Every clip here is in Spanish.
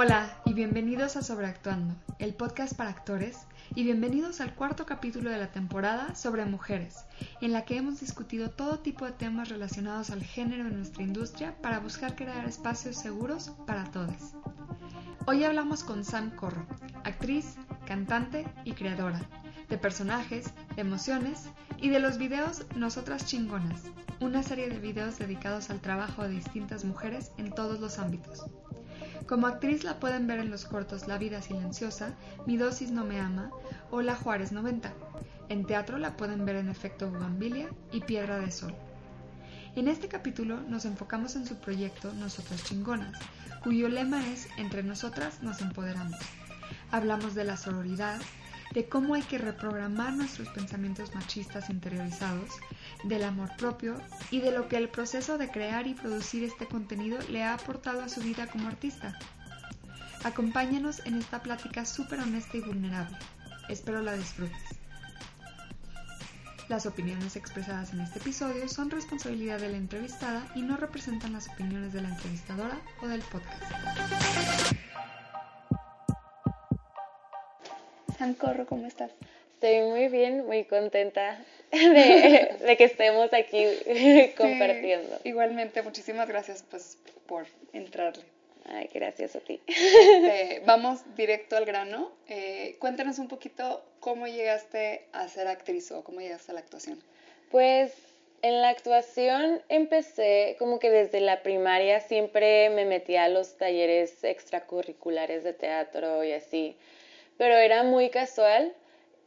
Hola y bienvenidos a Sobreactuando, el podcast para actores, y bienvenidos al cuarto capítulo de la temporada sobre mujeres, en la que hemos discutido todo tipo de temas relacionados al género en nuestra industria para buscar crear espacios seguros para todos. Hoy hablamos con Sam Corro, actriz, cantante y creadora, de personajes, emociones y de los videos Nosotras Chingonas, una serie de videos dedicados al trabajo de distintas mujeres en todos los ámbitos. Como actriz la pueden ver en los cortos La vida silenciosa, Mi dosis no me ama o La Juárez 90. En teatro la pueden ver en Efecto Bugambilia y Piedra de Sol. En este capítulo nos enfocamos en su proyecto Nosotras Chingonas, cuyo lema es Entre nosotras nos empoderamos. Hablamos de la sororidad, de cómo hay que reprogramar nuestros pensamientos machistas interiorizados, del amor propio y de lo que el proceso de crear y producir este contenido le ha aportado a su vida como artista. Acompáñanos en esta plática súper honesta y vulnerable. Espero la disfrutes. Las opiniones expresadas en este episodio son responsabilidad de la entrevistada y no representan las opiniones de la entrevistadora o del podcast. Corro, ¿cómo estás? Estoy muy bien, muy contenta de, que estemos aquí compartiendo. igualmente, muchísimas gracias pues, por entrarle. Ay, gracias a ti. Este, vamos directo al grano. Eh, cuéntanos un poquito cómo llegaste a ser actriz o cómo llegaste a la actuación. Pues en la actuación empecé como que desde la primaria siempre me metía a los talleres extracurriculares de teatro y así pero era muy casual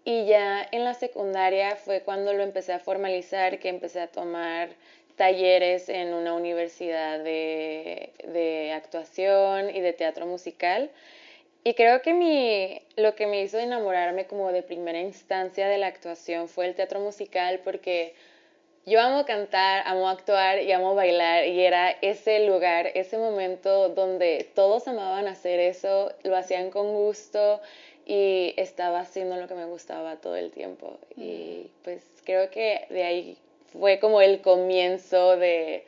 y ya en la secundaria fue cuando lo empecé a formalizar, que empecé a tomar talleres en una universidad de, de actuación y de teatro musical. Y creo que mi, lo que me hizo enamorarme como de primera instancia de la actuación fue el teatro musical porque yo amo cantar, amo actuar y amo bailar y era ese lugar, ese momento donde todos amaban hacer eso, lo hacían con gusto y estaba haciendo lo que me gustaba todo el tiempo. Y pues creo que de ahí fue como el comienzo de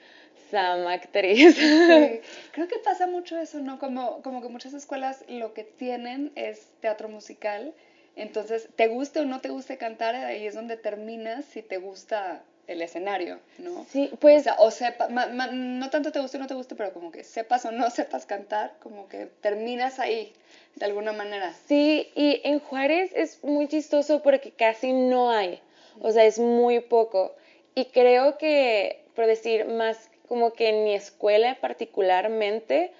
Sam actriz. Creo que pasa mucho eso, ¿no? Como, como que muchas escuelas lo que tienen es teatro musical. Entonces, te guste o no te guste cantar, ahí es donde terminas si te gusta el escenario, ¿no? Sí, pues... O, sea, sepa, no tanto te guste o no te guste, pero como que sepas o no sepas cantar, como que terminas ahí, de alguna manera. Sí, y en Juárez es muy chistoso porque casi no hay, o sea, es muy poco. Y creo que, por decir, más como que en mi escuela particularmente,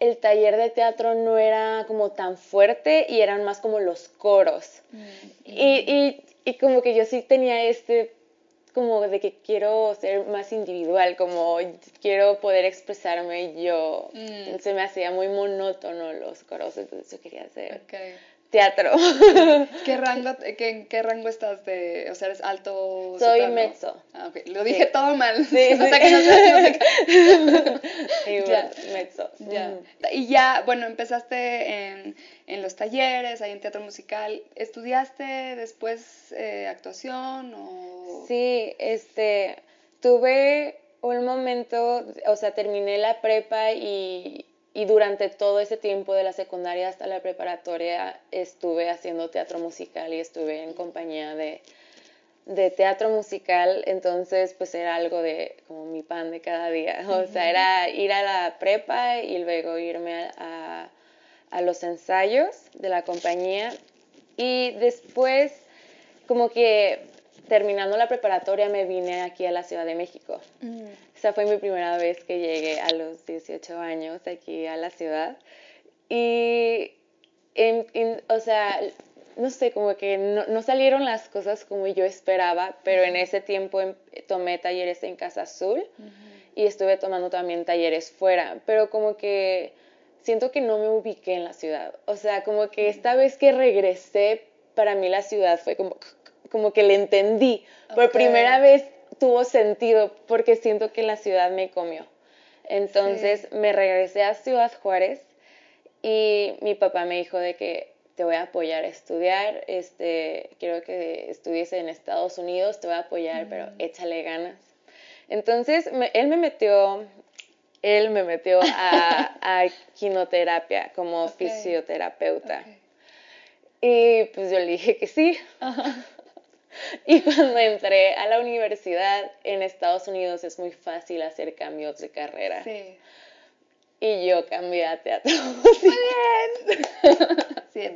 el taller de teatro no era como tan fuerte y eran más como los coros. Mm. Y, y, y como que yo sí tenía este como de que quiero ser más individual, como quiero poder expresarme yo. Mm. Se me hacía muy monótono los coros, entonces yo quería hacer teatro. ¿Qué rango, ¿En qué rango estás de, o sea, eres alto? Soy mezzo. Ah, ok. Lo dije todo mal. Sí, o sea que no sé. ya. mezzo. Ya. Y ya, bueno, empezaste en, en, los talleres, ahí en teatro musical. ¿Estudiaste después eh, actuación o...? Sí, este, tuve un momento, o sea, terminé la prepa y y durante todo ese tiempo de la secundaria hasta la preparatoria estuve haciendo teatro musical y estuve en compañía de, de teatro musical, entonces pues era algo de como mi pan de cada día, o sea, era ir a la prepa y luego irme a, a, los ensayos de la compañía. Y después como que terminando la preparatoria me vine aquí a la Ciudad de México. Mm. Esa fue mi primera vez que llegué a los 18 años aquí a la ciudad. Y, o sea, no sé, como que no, salieron las cosas como yo esperaba, pero en ese tiempo em, tomé talleres en Casa Azul y estuve tomando también talleres fuera, pero como que siento que no me ubiqué en la ciudad. O sea, como que esta vez que regresé, para mí la ciudad fue como como que le entendí. Por primera vez tuvo sentido porque siento que la ciudad me comió. Entonces me regresé a Ciudad Juárez y mi papá me dijo de que te voy a apoyar a estudiar, este, quiero que estudies en Estados Unidos, te voy a apoyar, pero échale ganas. Entonces él me metió él me metió a, a quinoterapia como fisioterapeuta. Y pues yo le dije que sí. Y cuando entré a la universidad en Estados Unidos es muy fácil hacer cambios de carrera. Sí. Y yo cambié a teatro musical. Sí,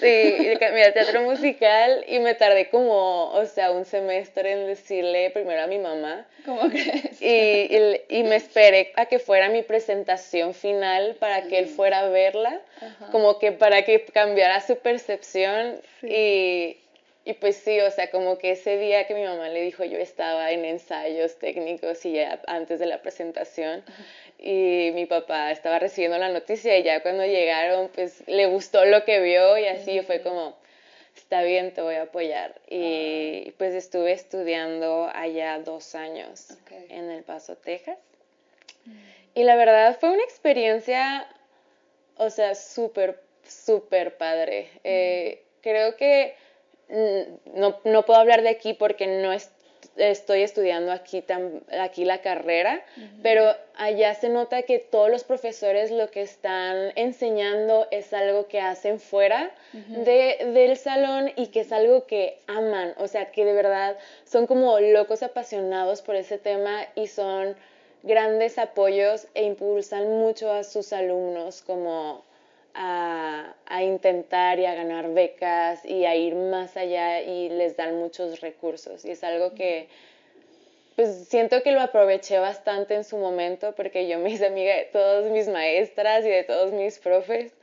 Sí, cambié a teatro musical y me tardé como, o sea, un semestre en decirle primero a mi mamá. ¿Cómo crees? Y, y, me esperé a que fuera mi presentación final para que él fuera a verla, como que para que cambiara su percepción. Y, y pues sí, o sea, como que ese día que mi mamá le dijo, yo estaba en ensayos técnicos y ya antes de la presentación y mi papá estaba recibiendo la noticia y ya cuando llegaron, pues le gustó lo que vio y así fue como, está bien, te voy a apoyar. Y ah. pues estuve estudiando allá dos años en El Paso, Texas. Mm. Y la verdad fue una experiencia, o sea, súper, súper padre. Eh, creo que mm, no, no, puedo hablar de aquí porque no, es, estoy estudiando aquí, aquí la carrera, pero allá se nota que todos los profesores lo que están enseñando es algo que hacen fuera de, del salón y que es algo que aman, o sea, que de verdad son como locos apasionados por ese tema y son grandes apoyos e impulsan mucho a sus alumnos como a, intentar y a ganar becas y a ir más allá y les dan muchos recursos. Y es algo que pues siento que lo aproveché bastante en su momento porque yo me hice amiga de todas mis maestras y de todos mis profes,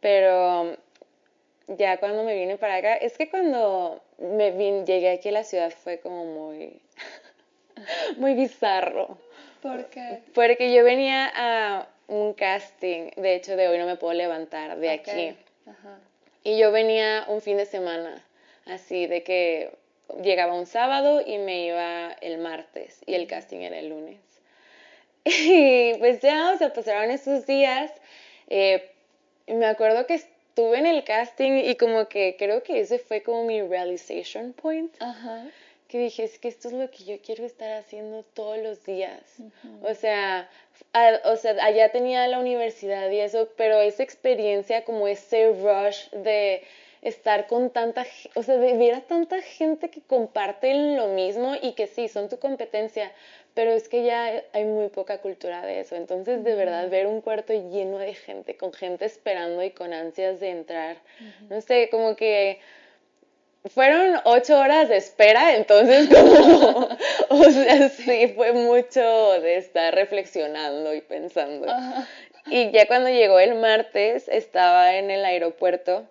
pero ya cuando me vine para acá, es que cuando me llegué aquí a la ciudad fue como muy, muy bizarro. ¿Por qué? Porque yo venía a un casting, de hecho de hoy no me puedo levantar de aquí. Y yo venía un fin de semana, así de que llegaba un sábado y me iba el martes y el casting era el lunes. Y pues ya, o sea, pasaron esos días. Eh, me acuerdo que estuve en el casting y como que creo que ese fue como mi realization point. Que dije, es que esto es lo que yo quiero estar haciendo todos los días. O sea, o sea, allá tenía la universidad y eso, pero esa experiencia, como ese rush de estar con tanta, o sea, de ver a tanta gente que comparten lo mismo y que sí, son tu competencia, pero es que ya hay muy poca cultura de eso. Entonces, de verdad, ver un cuarto lleno de gente, con gente esperando y con ansias de entrar, no sé, como que fueron ocho horas de espera, entonces como, o sea, sí, fue mucho de estar reflexionando y pensando. Y ya cuando llegó el martes, estaba en el aeropuerto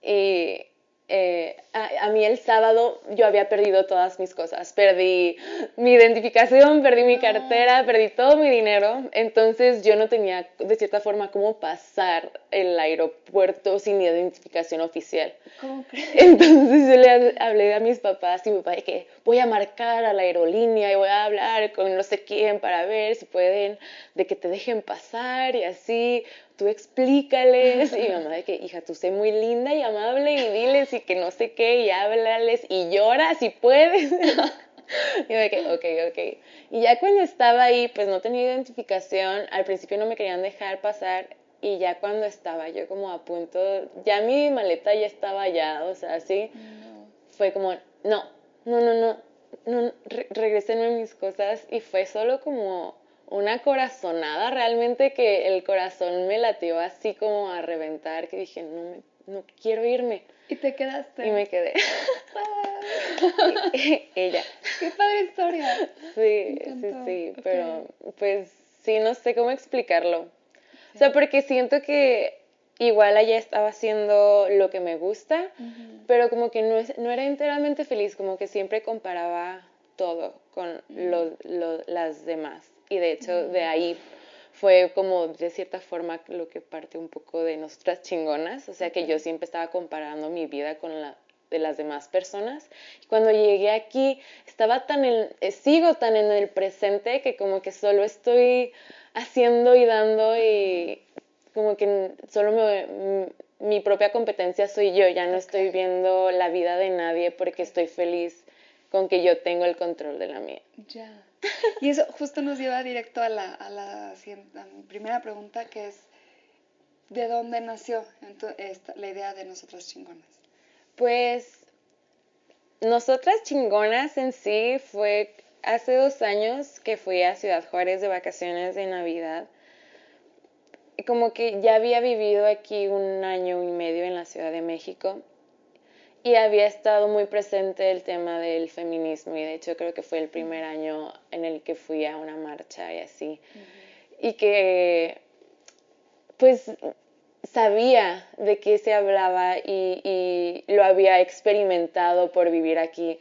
y eh, a, mí el sábado yo había perdido todas mis cosas. Perdí mi identificación, perdí mi cartera, perdí todo mi dinero. Entonces yo no tenía de cierta forma cómo pasar el aeropuerto sin identificación oficial. ¿Cómo crees? Entonces yo le hablé a mis papás y mi papá de que voy a marcar a la aerolínea y voy a hablar con no sé quién para ver si pueden, de que te dejen pasar y así tú explícales. Y mamá de que, hija, tú sé muy linda y amable y diles y que no sé qué y háblales y llora si puedes. y yo de que, ok, ok. Y ya cuando estaba ahí, pues no tenía identificación, al principio no me querían dejar pasar y ya cuando estaba yo como a punto, ya mi maleta ya estaba allá, o sea, así, fue como, no, no, no, no, no, regresenme mis cosas y fue solo como una corazonada realmente que el corazón me latió así como a reventar, que dije, no, no quiero irme. ¿Y te quedaste? Y me quedé. Ella. Qué padre historia. Sí, sí, sí, pero pues sí, no sé cómo explicarlo. O sea, porque siento que igual allá estaba haciendo lo que me gusta, pero como que no, es, no era enteramente feliz, como que siempre comparaba todo con las demás y de hecho de ahí fue como de cierta forma lo que parte un poco de nuestras chingonas, o sea que yo siempre estaba comparando mi vida con la de las demás personas. Y cuando llegué aquí estaba tan en, eh, sigo tan en el presente que como que solo estoy haciendo y dando y como que solo mi propia competencia soy yo, ya no estoy viendo la vida de nadie porque estoy feliz con que yo tengo el control de la mía. Ya. Y eso justo nos lleva directo a la, a la, primera pregunta, que es, ¿de dónde nació esta, la idea de nosotras chingonas? Pues, nosotras chingonas en sí fue hace dos años que fui a Ciudad Juárez de vacaciones de Navidad. Como que ya había vivido aquí un año y medio en la Ciudad de México y había estado muy presente el tema del feminismo y de hecho creo que fue el primer año en el que fui a una marcha y así. Y que pues sabía de qué se hablaba y, y, lo había experimentado por vivir aquí.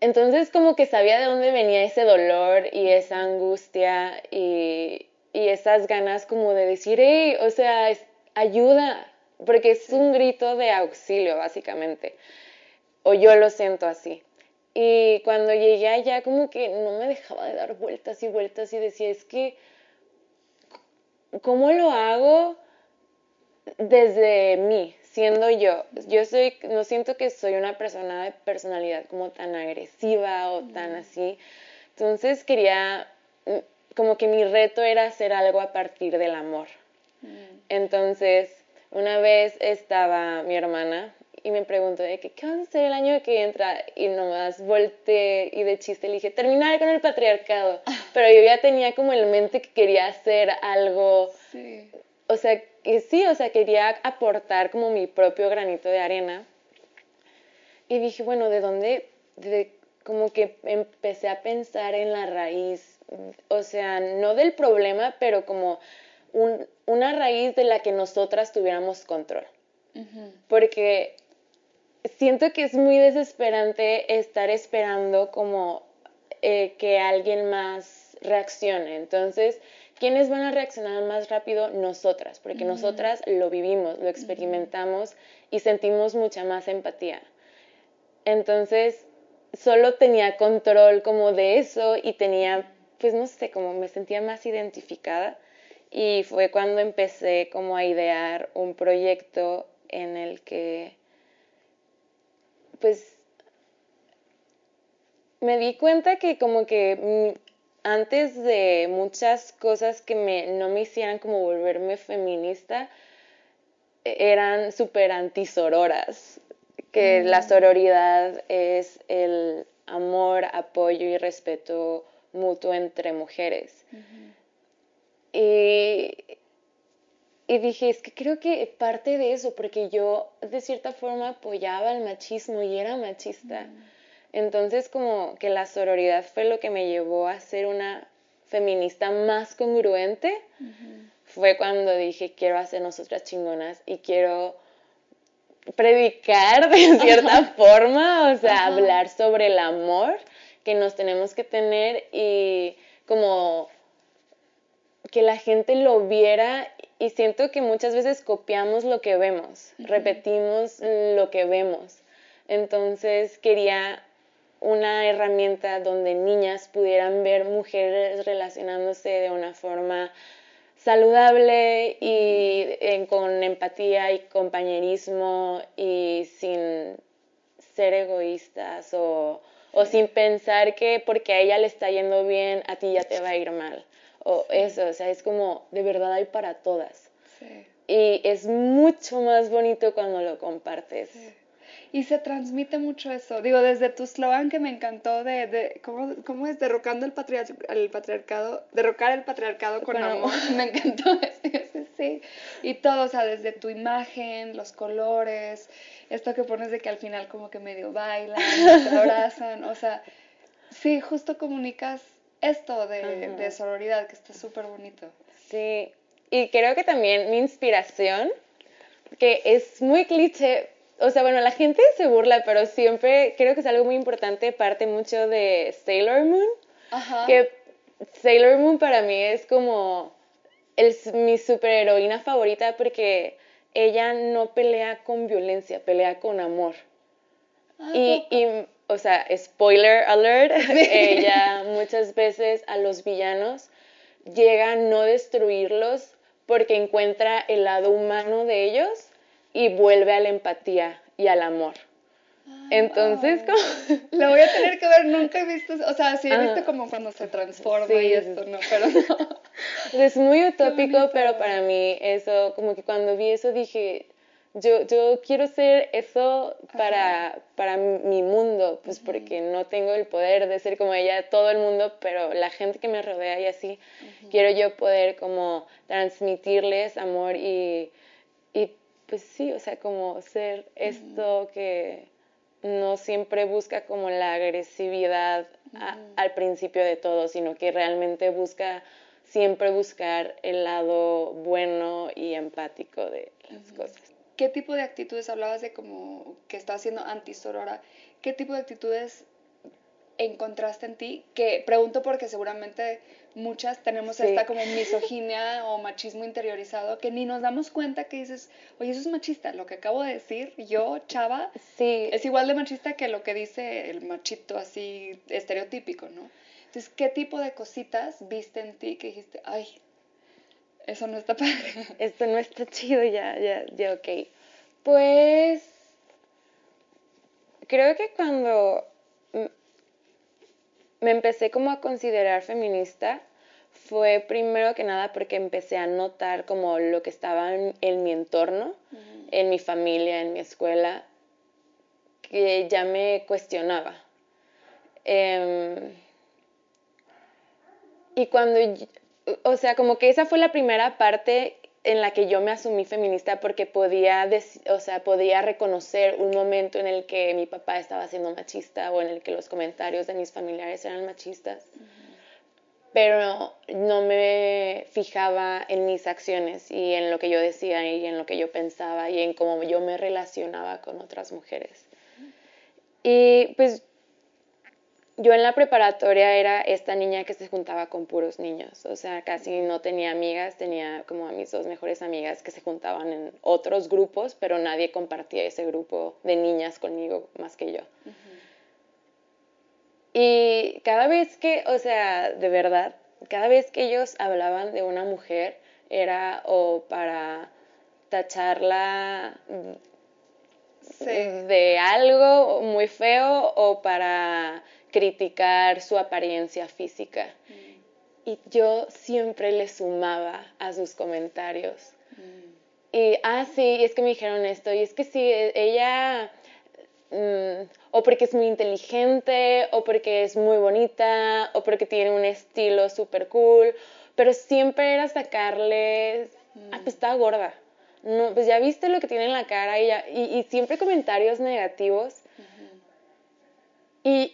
Entonces como que sabía de dónde venía ese dolor y esa angustia y, y esas ganas como de decir, hey, o sea, ayuda, porque es un grito de auxilio, básicamente. O yo lo siento así. Y cuando llegué allá, como que no me dejaba de dar vueltas y vueltas y decía, es que, ¿cómo lo hago desde mí, siendo yo? Yo soy, no siento que soy una persona de personalidad como tan agresiva o tan así. Entonces quería, mm, como que mi reto era hacer algo a partir del amor. Entonces, una vez estaba mi hermana y me preguntó de que, ¿qué vas a hacer el año que entra? Y nomás volteé y de chiste le dije, terminar con el patriarcado. Pero yo ya tenía como el mente que quería hacer algo, sí. o sea, que sí, o sea, quería aportar como mi propio granito de arena. Y dije, bueno, ¿de dónde? De, como que empecé a pensar en la raíz, o sea, no del problema, pero como una raíz de la que nosotras tuviéramos control. Porque siento que es muy desesperante estar esperando como eh, que alguien más reaccione. Entonces, ¿quiénes van a reaccionar más rápido? Nosotras, porque nosotras lo vivimos, lo experimentamos y sentimos mucha más empatía. Entonces, solo tenía control como de eso y tenía, pues no sé, como me sentía más identificada y fue cuando empecé como a idear un proyecto en el que pues me di cuenta que como que antes de muchas cosas que me, no me hicieran como volverme feminista, e, eran súper antisororas, que la mm. sororidad es el amor, apoyo y respeto mutuo entre mujeres. Y, y dije, es que creo que parte de eso, porque yo de cierta forma apoyaba el machismo y era machista. Mm. Entonces como que la sororidad fue lo que me llevó a ser una feminista más congruente. Fue cuando dije, quiero hacer nosotras chingonas y quiero predicar de cierta forma, o sea, hablar sobre el amor que nos tenemos que tener y como que la gente lo viera y siento que muchas veces copiamos lo que vemos, repetimos lo que vemos. Entonces quería una herramienta donde niñas pudieran ver mujeres relacionándose de una forma saludable y con empatía y compañerismo y sin ser egoístas o, o sin pensar que porque a ella le está yendo bien, a ti ya te va a ir mal o eso, o sea, es como de verdad hay para todas. Sí. Y es mucho más bonito cuando lo compartes. Y se transmite mucho eso. Digo, desde tu slogan que me encantó de, de ¿cómo, ¿cómo, es? Derrocando el, el patriarcado, derrocar el patriarcado con, amor. Me encantó ese, sí. Y todo, o sea, desde tu imagen, los colores, esto que pones de que al final como que medio bailan, se abrazan, o sea, sí, justo comunicas esto de, de sororidad, que está súper bonito. Sí, y creo que también mi inspiración, que es muy cliché, o sea, bueno, la gente se burla, pero siempre creo que es algo muy importante, parte mucho de Sailor Moon, Ajá. que Sailor Moon para mí es como el, mi superheroína favorita porque ella no pelea con violencia, pelea con amor. Ah, y, y, o sea, spoiler alert, ella muchas veces a los villanos llega a no destruirlos porque encuentra el lado humano de ellos y vuelve a la empatía y al amor. Entonces, como... Lo voy a tener que ver, nunca he visto, o sea, sí he visto como cuando se transforma y esto, ¿no? Pero no. Es muy utópico, pero para mí eso, como que cuando vi eso dije, yo, yo quiero ser eso para, para mi mundo, pues porque no tengo el poder de ser como ella, todo el mundo, pero la gente que me rodea y así, quiero yo poder como transmitirles amor y, y pues sí, o sea, como ser esto que no siempre busca como la agresividad al principio de todo, sino que realmente busca siempre buscar el lado bueno y empático de las cosas. ¿Qué tipo de actitudes hablabas de como que está haciendo antisorora? ¿Qué tipo de actitudes encontraste en ti? Que pregunto porque seguramente muchas tenemos esta como misoginia o machismo interiorizado que ni nos damos cuenta que dices, oye, eso es machista. Lo que acabo de decir, yo, chava, sí. es igual de machista que lo que dice el machito así estereotípico, ¿no? Entonces, ¿qué tipo de cositas viste en ti que dijiste, ay, eso no está padre. Esto no está chido, ya, ya, ya, ok. Pues creo que cuando me empecé como a considerar feminista fue primero que nada porque empecé a notar como lo que estaba en, mi entorno, en mi familia, en mi escuela, que ya me cuestionaba. Em, y cuando o sea, como que esa fue la primera parte en la que yo me asumí feminista porque podía, o sea, podía reconocer un momento en el que mi papá estaba siendo machista o en el que los comentarios de mis familiares eran machistas. Pero no me fijaba en mis acciones y en lo que yo decía y en lo que yo pensaba y en cómo yo me relacionaba con otras mujeres. Y pues yo en la preparatoria era esta niña que se juntaba con puros niños, o sea, casi no tenía amigas, tenía como a mis dos mejores amigas que se juntaban en otros grupos, pero nadie compartía ese grupo de niñas conmigo más que yo. Y cada vez que, o sea, de verdad, cada vez que ellos hablaban de una mujer era o para tacharla de algo muy feo o para criticar su apariencia física. Mm. Y yo siempre le sumaba a sus comentarios. Mm. Y, ah, sí, es que me dijeron esto, y es que sí, e, ella, mm, o porque es muy inteligente, o porque es muy bonita, o porque tiene un estilo súper cool, pero siempre era sacarles, ah, pues está gorda. No, pues ya viste lo que tiene en la cara y, y siempre comentarios negativos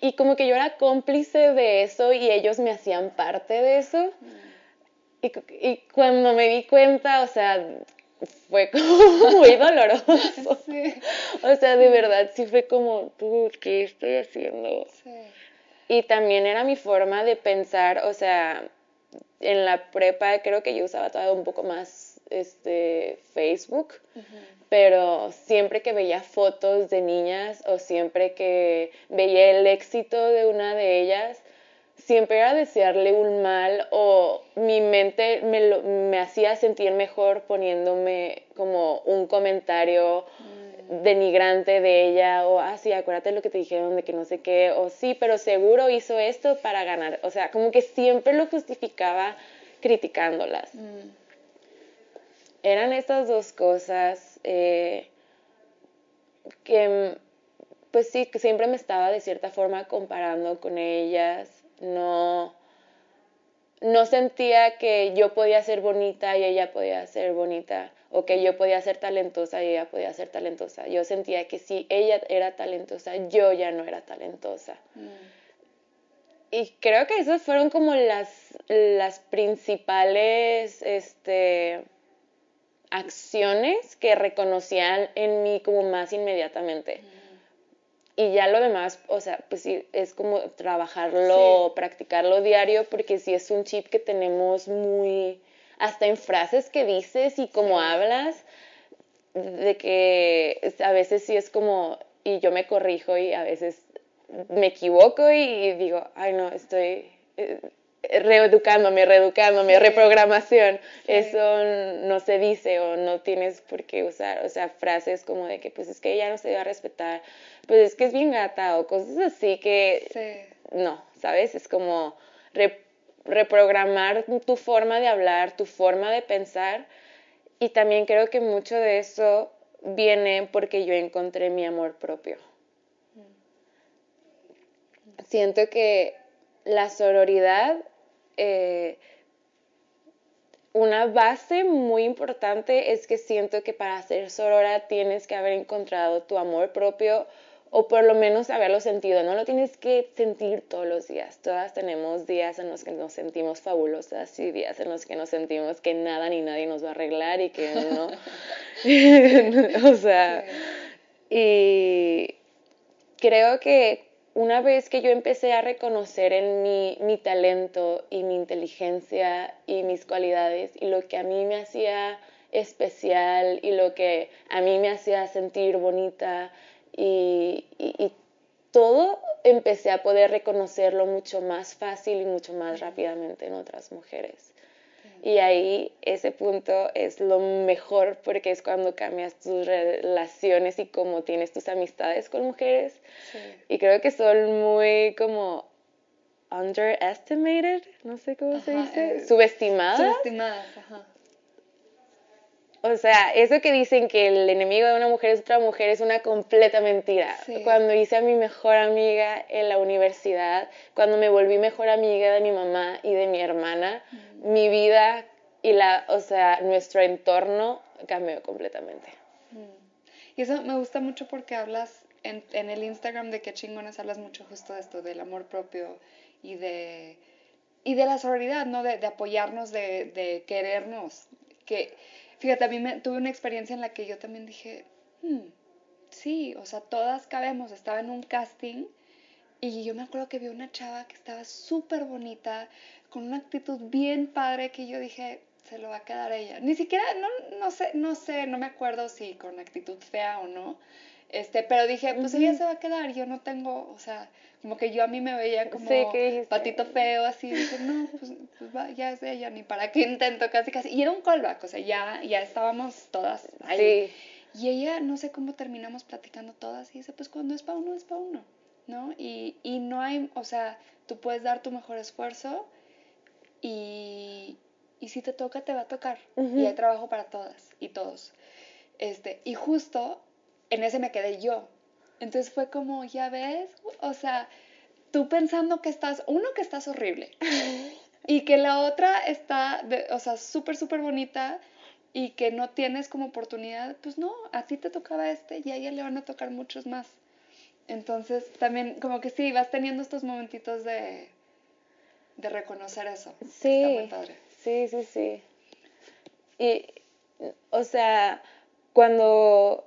y, como que yo era cómplice de eso y ellos me hacían parte de eso. Y, cuando me di cuenta, o sea, fue como muy doloroso. O sea, de verdad, sí fue como, ¿qué estoy haciendo? Y también era mi forma de pensar, o sea, en la prepa creo que yo usaba todo un poco más este, Facebook pero siempre que veía fotos de niñas o siempre que veía el éxito de una de ellas, siempre era desearle un mal o mi mente me, me hacía sentir mejor poniéndome como un comentario mm. denigrante de ella o, ah, sí, acuérdate lo que te dijeron de que no sé qué, o sí, pero seguro hizo esto para ganar. O sea, como que siempre lo justificaba criticándolas. Mm. Eran estas dos cosas eh, que pues sí, que siempre me estaba de cierta forma comparando con ellas, no, no sentía que yo podía ser bonita y ella podía ser bonita, o que yo podía ser talentosa y ella podía ser talentosa. Yo sentía que si ella era talentosa, yo ya no era talentosa. Mm. Y creo que esas fueron como las, las principales, este, acciones que reconocían en mí como más inmediatamente. Y ya lo demás, o sea, pues sí, es como trabajarlo, practicarlo diario, porque sí es un chip que tenemos muy, hasta en frases que dices y como hablas, de que a veces sí es como, y yo me corrijo y a veces me equivoco y digo, ay no, estoy, eh, reeducándome, reeducándome, reprogramación. Eso no se dice o no tienes por qué usar, o sea, frases como de que pues es que ella no se va a respetar, pues es que es bien gata o cosas así que no, ¿sabes? Es como reprogramar tu forma de hablar, tu forma de pensar y también creo que mucho de eso viene porque yo encontré mi amor propio. Mm. Siento que la sororidad eh, una base muy importante es que siento que para ser sorora tienes que haber encontrado tu amor propio o por lo menos haberlo sentido. No lo tienes que sentir todos los días. Todas tenemos días en los que nos sentimos fabulosas y días en los que nos sentimos que nada ni nadie nos va a arreglar y que no. o sea, y creo que una vez que yo empecé a reconocer en mi, mi talento y mi inteligencia y mis cualidades y lo que a mí me hacía especial y lo que a mí me hacía sentir bonita y, y, todo empecé a poder reconocerlo mucho más fácil y mucho más rápidamente en otras mujeres. Y ahí ese punto es lo mejor porque es cuando cambias tus relaciones y cómo tienes tus amistades con mujeres. Y creo que son muy como underestimated, no sé cómo se dice, eh, subestimadas. Subestimadas, ajá. O sea, eso que dicen que el enemigo de una mujer es otra mujer es una completa mentira. Cuando hice a mi mejor amiga en la universidad, cuando me volví mejor amiga de mi mamá y de mi hermana, mi vida y la, o sea, nuestro entorno cambió completamente. Y eso me gusta mucho porque hablas en, en el Instagram de que chingones hablas mucho justo de esto, del amor propio y de, y de la sororidad, ¿no? De, de apoyarnos, de, de querernos. Que Fíjate, a tuve una experiencia en la que yo también dije, hmm, sí, o sea, todas cabemos. Estaba en un casting y yo me acuerdo que vi una chava que estaba súper bonita, con una actitud bien padre que yo dije, se lo va a quedar ella. Ni siquiera, no, no sé, no sé, no me acuerdo si con actitud fea o no, este, pero dije, pues ella se va a quedar, yo no tengo, o sea, como que yo a mí me veía como patito feo, así, dije, no, pues, pues ya es ella, ni para qué intento, casi, casi. Y era un callback, o sea, ya, ya estábamos todas ahí. Y ella, no sé cómo terminamos platicando todas, y dice, pues cuando es para uno, es para uno, ¿no? Y, y no hay, o sea, tú puedes dar tu mejor esfuerzo y, y si te toca, te va a tocar. Y hay trabajo para todas y todos. Este, y justo en ese me quedé yo. Entonces fue como, ya ves, o sea, tú pensando que estás, uno que estás horrible y que la otra está, de, o sea, súper, súper bonita y que no tienes como oportunidad, pues no, a ti te tocaba este y a ella le van a tocar muchos más. Entonces también como que sí, vas teniendo estos momentitos de, de reconocer eso. Sí, está muy padre. sí, sí, sí. Y, o sea, cuando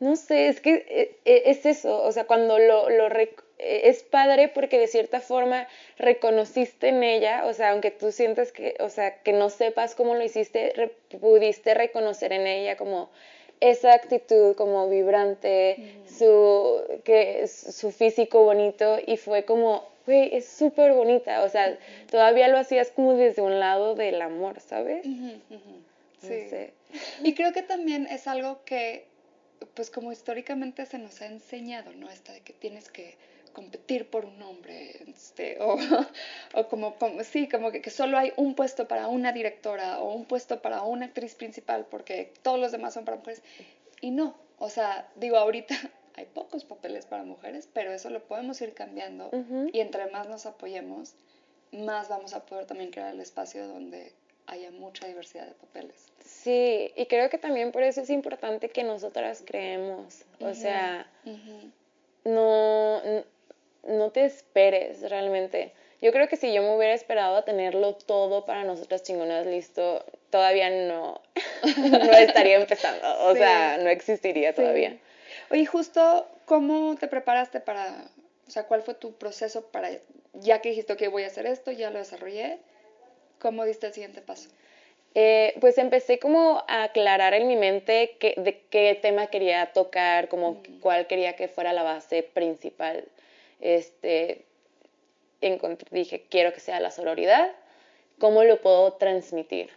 no sé, es que eh, eh, es eso, o sea, cuando lo, lo eh, es padre porque de cierta forma reconociste en ella, o sea, aunque tú sientes que, o sea, que no sepas cómo lo hiciste, pudiste reconocer en ella como esa actitud como vibrante, su, que, su físico bonito y fue como, güey, es súper bonita, o sea, todavía lo hacías como desde un lado del amor, ¿sabes? Sí. Y creo que también es algo que pues como históricamente se nos ha enseñado, ¿no? Esta de que tienes que competir por un hombre, este, o, o como, como, sí, como que, que, solo hay un puesto para una directora o un puesto para una actriz principal porque todos los demás son para mujeres. Y no, o sea, digo, ahorita hay pocos papeles para mujeres, pero eso lo podemos ir cambiando y entre más nos apoyemos, más vamos a poder también crear el espacio donde haya mucha diversidad de papeles. Sí, y creo que también por eso es importante que nosotras creemos, o sea, no, no te esperes realmente. Yo creo que si yo me hubiera esperado a tenerlo todo para nosotras chingonas listo, todavía no, no estaría empezando, o sea, no existiría todavía. Oye, justo, ¿cómo te preparaste para, o sea, cuál fue tu proceso para, ya que dijiste que voy a hacer esto, ya lo desarrollé, ¿Cómo diste el siguiente paso? Eh, pues empecé como a aclarar en mi mente de qué tema quería tocar, como cuál quería que fuera la base principal. Este, dije, quiero que sea la sororidad, ¿cómo lo puedo transmitir?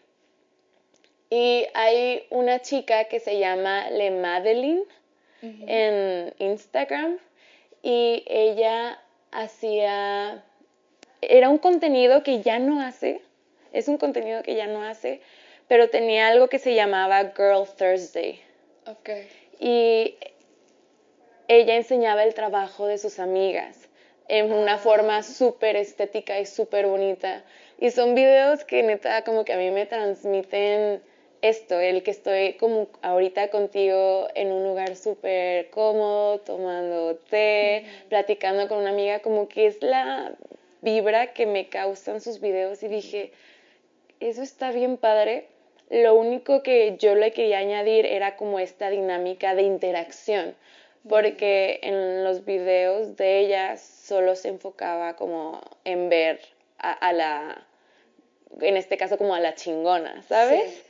Y hay una chica que se llama Le Madeline en Instagram y ella hacía, era un contenido que ya no hace, es un contenido que ya no hace, pero tenía algo que se llamaba Girl Thursday. Okay. Y ella enseñaba el trabajo de sus amigas en una forma súper estética y súper bonita. Y son videos que neta como que a mí me transmiten esto, el que estoy como ahorita contigo en un lugar súper cómodo, tomando té, platicando con una amiga, como que es la vibra que me causan sus videos y dije, eso está bien padre. Lo único que yo le quería añadir era como esta dinámica de interacción, porque en los videos de ella solo se enfocaba como en ver a, la, en este caso como a la chingona, ¿sabes?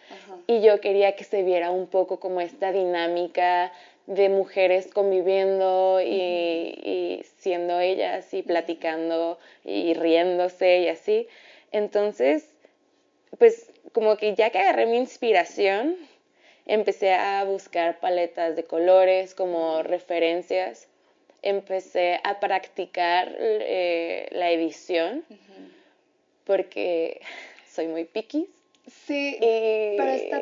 y yo quería que se viera un poco como esta dinámica de mujeres conviviendo y, siendo ellas y platicando y riéndose y así. Entonces, pues como que ya que agarré mi inspiración, empecé a buscar paletas de colores como referencias, empecé a practicar eh, la edición, porque soy muy piquis Sí, pero está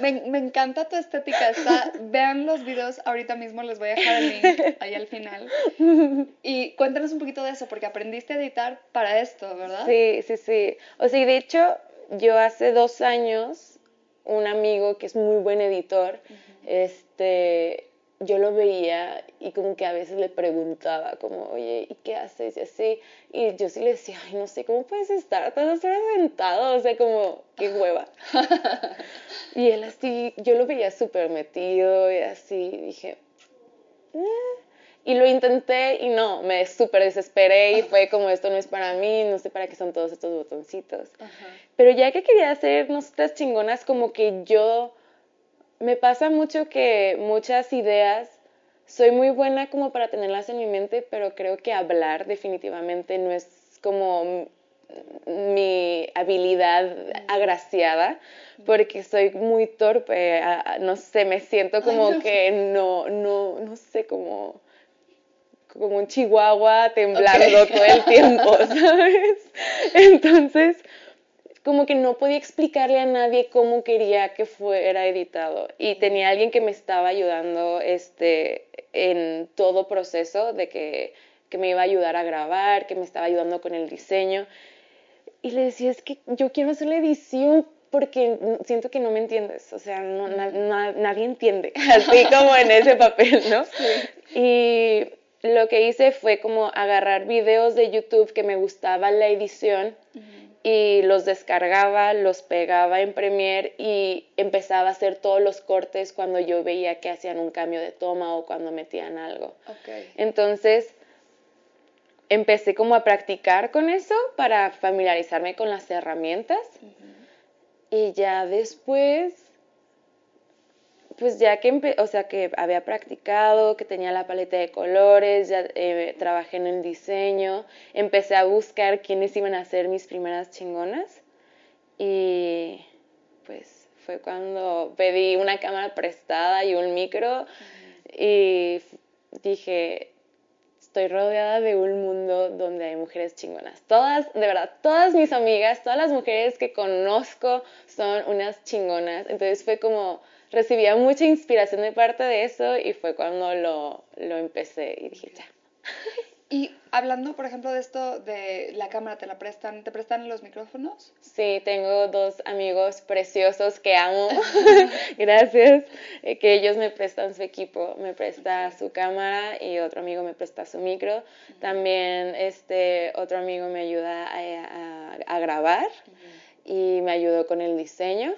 me, me, encanta tu estética. Está, vean los videos, ahorita mismo les voy a dejar el link ahí al final. Y cuéntanos un poquito de eso, porque aprendiste a editar para esto, ¿verdad? Sí, sí, sí. O sea, de hecho, yo hace dos años, un amigo que es muy buen editor, este, yo lo veía y como que a veces le preguntaba como, oye, ¿y qué haces? Y así, y yo sí le decía, ay, no sé, ¿cómo puedes estar todas horas sentado? O sea, como, qué hueva. y él así, yo lo veía súper metido y así, dije, eh". Y lo intenté y no, me súper desesperé y fue como, esto no es para mí, no sé para qué son todos estos botoncitos. Pero ya que quería hacer nuestras chingonas, como que yo me pasa mucho que muchas ideas soy muy buena como para tenerlas en mi mente, pero creo que hablar definitivamente no es como mi habilidad agraciada porque soy muy torpe, no sé, me siento como que no, no, no sé, como, como un chihuahua temblando todo el tiempo, ¿sabes? Entonces, como que no podía explicarle a nadie cómo quería que fuera editado. Y tenía alguien que me estaba ayudando este en todo proceso de que, que me iba a ayudar a grabar, que me estaba ayudando con el diseño. Y le decía es que yo quiero hacer la edición porque siento que no me entiendes, o sea, no, nadie entiende, así como en ese papel, ¿no? Y lo que hice fue como agarrar videos de YouTube que me gustaba la edición y los descargaba, los pegaba en Premiere y empezaba a hacer todos los cortes cuando yo veía que hacían un cambio de toma o cuando metían algo. Entonces empecé como a practicar con eso para familiarizarme con las herramientas y ya después pues ya que, o sea, que había practicado, que tenía la paleta de colores, ya eh, trabajé en el diseño, empecé a buscar quiénes iban a ser mis primeras chingonas y pues fue cuando pedí una cámara prestada y un micro y dije, estoy rodeada de un mundo donde hay mujeres chingonas. Todas, de verdad, todas mis amigas, todas las mujeres que conozco son unas chingonas. Entonces fue como recibía mucha inspiración de parte de eso y fue cuando lo, lo empecé y dije, ya. Y hablando, por ejemplo, de esto de la cámara, ¿te la prestan? ¿Te prestan los micrófonos? Sí, tengo dos amigos preciosos que amo. Gracias. Eh, que ellos me prestan su equipo. Me presta su cámara y otro amigo me presta su micro. También este otro amigo me ayuda a, a, grabar y me ayudó con el diseño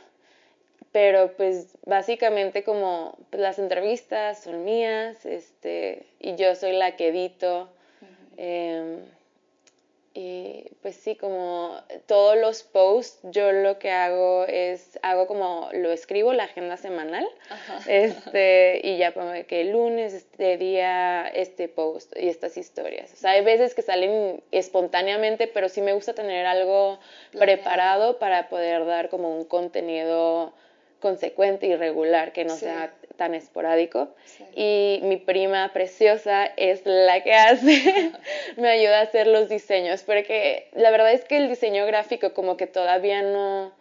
pero pues básicamente como pues, las entrevistas son mías este, y yo soy la que edito. Em, y pues sí, como todos los posts, yo lo que hago es, hago como, lo escribo la agenda semanal, este, y ya pongo que el lunes, este día, este post y estas historias. O sea, hay veces que salen espontáneamente, pero sí me gusta tener algo preparado para poder dar como un contenido consecuente y regular, que no sea tan esporádico. Y mi prima preciosa es la que hace, me ayuda a hacer los diseños, porque la verdad es que el diseño gráfico como que todavía no,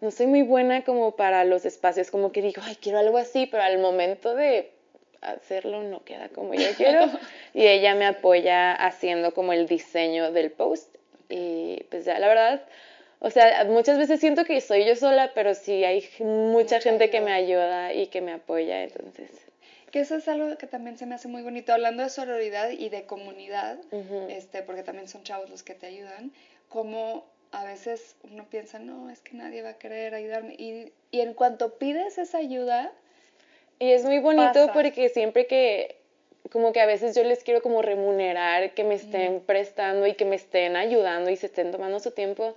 no soy muy buena como para los espacios, como que digo, ay, quiero algo así, pero al momento de hacerlo no queda como yo quiero. y ella me apoya haciendo como el diseño del post. Y pues ya, la verdad, o sea, muchas veces siento que soy yo sola, pero sí hay mucha gente que me ayuda y que me apoya, entonces. Que eso es algo que también se me hace muy bonito, hablando de sororidad y de comunidad, este, porque también son chavos los que te ayudan, como a veces uno piensa, no, es que nadie va a querer ayudarme, y, y en cuanto pides esa ayuda... Y es muy bonito porque siempre que como que a veces yo les quiero como remunerar que me estén prestando y que me estén ayudando y se estén tomando su tiempo,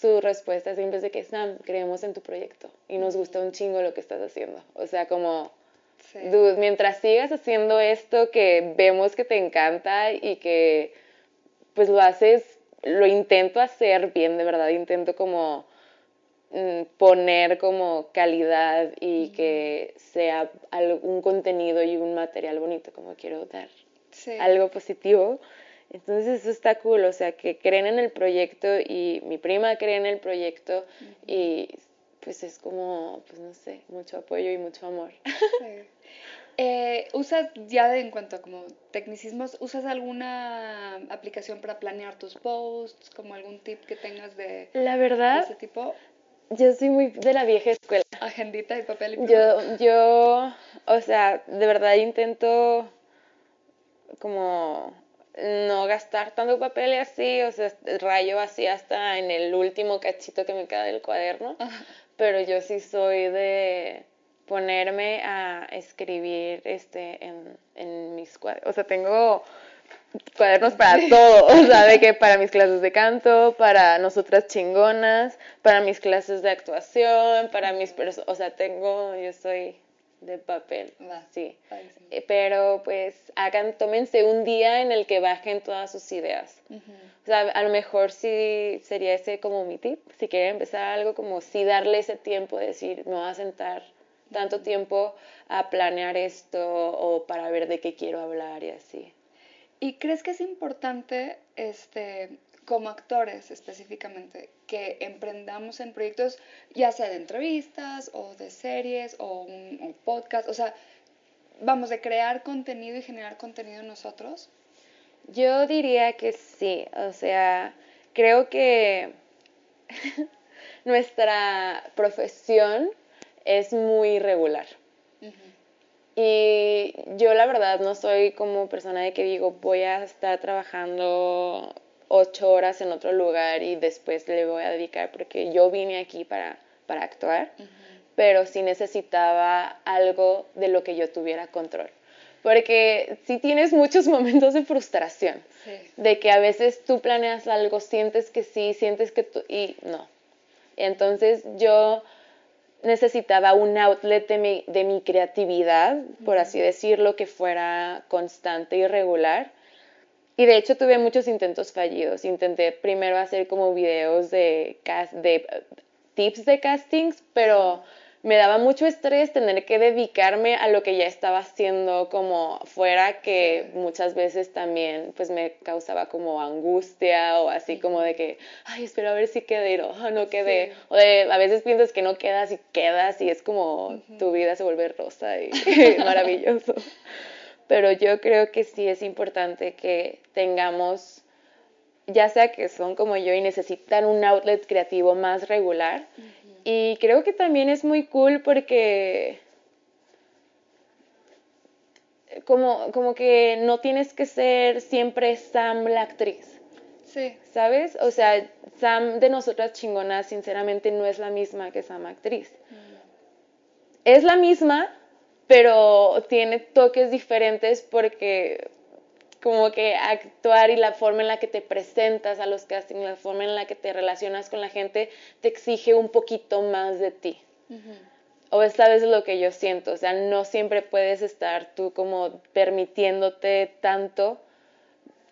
su respuesta siempre es de que, Sam, creemos en tu proyecto y nos gusta un chingo lo que estás haciendo. O sea, como, dude, mientras sigas haciendo esto que vemos que te encanta y que pues lo haces, lo intento hacer bien, de verdad, intento como mm, poner como calidad y que sea algún contenido y un material bonito, como quiero dar algo positivo. Entonces eso está cool, o sea, que creen en el proyecto y mi prima cree en el proyecto y pues es como, pues no sé, mucho apoyo y mucho amor. Eh, ¿Usas ya de, en cuanto a como tecnicismos, usas alguna aplicación para planear tus posts, como algún tip que tengas de, La verdad, ese tipo? Yo soy muy de la vieja escuela. Agendita y papel y pluma. Yo, yo, o sea, de verdad intento como no gastar tanto papel y así, o sea, rayo así hasta en el último cachito que me queda del cuaderno, pero yo sí soy de ponerme a escribir este en, en mis cuadernos, o sea, tengo cuadernos para todo, o sea, de que para mis clases de canto, para nosotras chingonas, para mis clases de actuación, para mis, o sea, tengo, yo soy de papel, sí. Eh, pero pues hagan, tómense un día en el que bajen todas sus ideas. O sea, a lo mejor sí sería ese como mi tip, si quieren empezar algo como sí darle ese tiempo, decir, me voy a sentar tanto tiempo a planear esto o para ver de qué quiero hablar y así. ¿Y crees que es importante este como actores específicamente, que emprendamos en proyectos, ya sea de entrevistas o de series o un, podcast, o sea, vamos, de crear contenido y generar contenido nosotros? Yo diría que sí, o sea, creo que nuestra profesión es muy irregular. Y yo la verdad no soy como persona de que digo voy a estar trabajando ocho horas en otro lugar y después le voy a dedicar porque yo vine aquí para, para actuar, pero sí necesitaba algo de lo que yo tuviera control. Porque sí tienes muchos momentos de frustración, de que a veces tú planeas algo, sientes que sí, sientes que tú, y no. Entonces yo necesitaba un outlet de mi, de mi creatividad, por así decirlo, que fuera constante y regular y de hecho tuve muchos intentos fallidos. Intenté primero hacer como videos de, de tips de castings, pero me daba mucho estrés tener que dedicarme a lo que ya estaba haciendo como fuera, que muchas veces también pues me causaba como angustia o así como de que, ay, espero a ver si quedé o no quedé. O de, a veces piensas que no quedas y quedas y es como tu vida se vuelve rosa y maravilloso pero yo creo que sí es importante que tengamos, ya sea que son como yo y necesitan un outlet creativo más regular. Y creo que también es muy cool porque como, como que no tienes que ser siempre Sam la actriz. Sí. ¿Sabes? O sea, Sam de nosotras chingonas, sinceramente, no es la misma que Sam actriz. Es la misma, pero tiene toques diferentes porque como que actuar y la forma en la que te presentas a los castings, la forma en la que te relacionas con la gente, te exige un poquito más de ti. O esta vez es lo que yo siento, o sea, no siempre puedes estar tú como permitiéndote tanto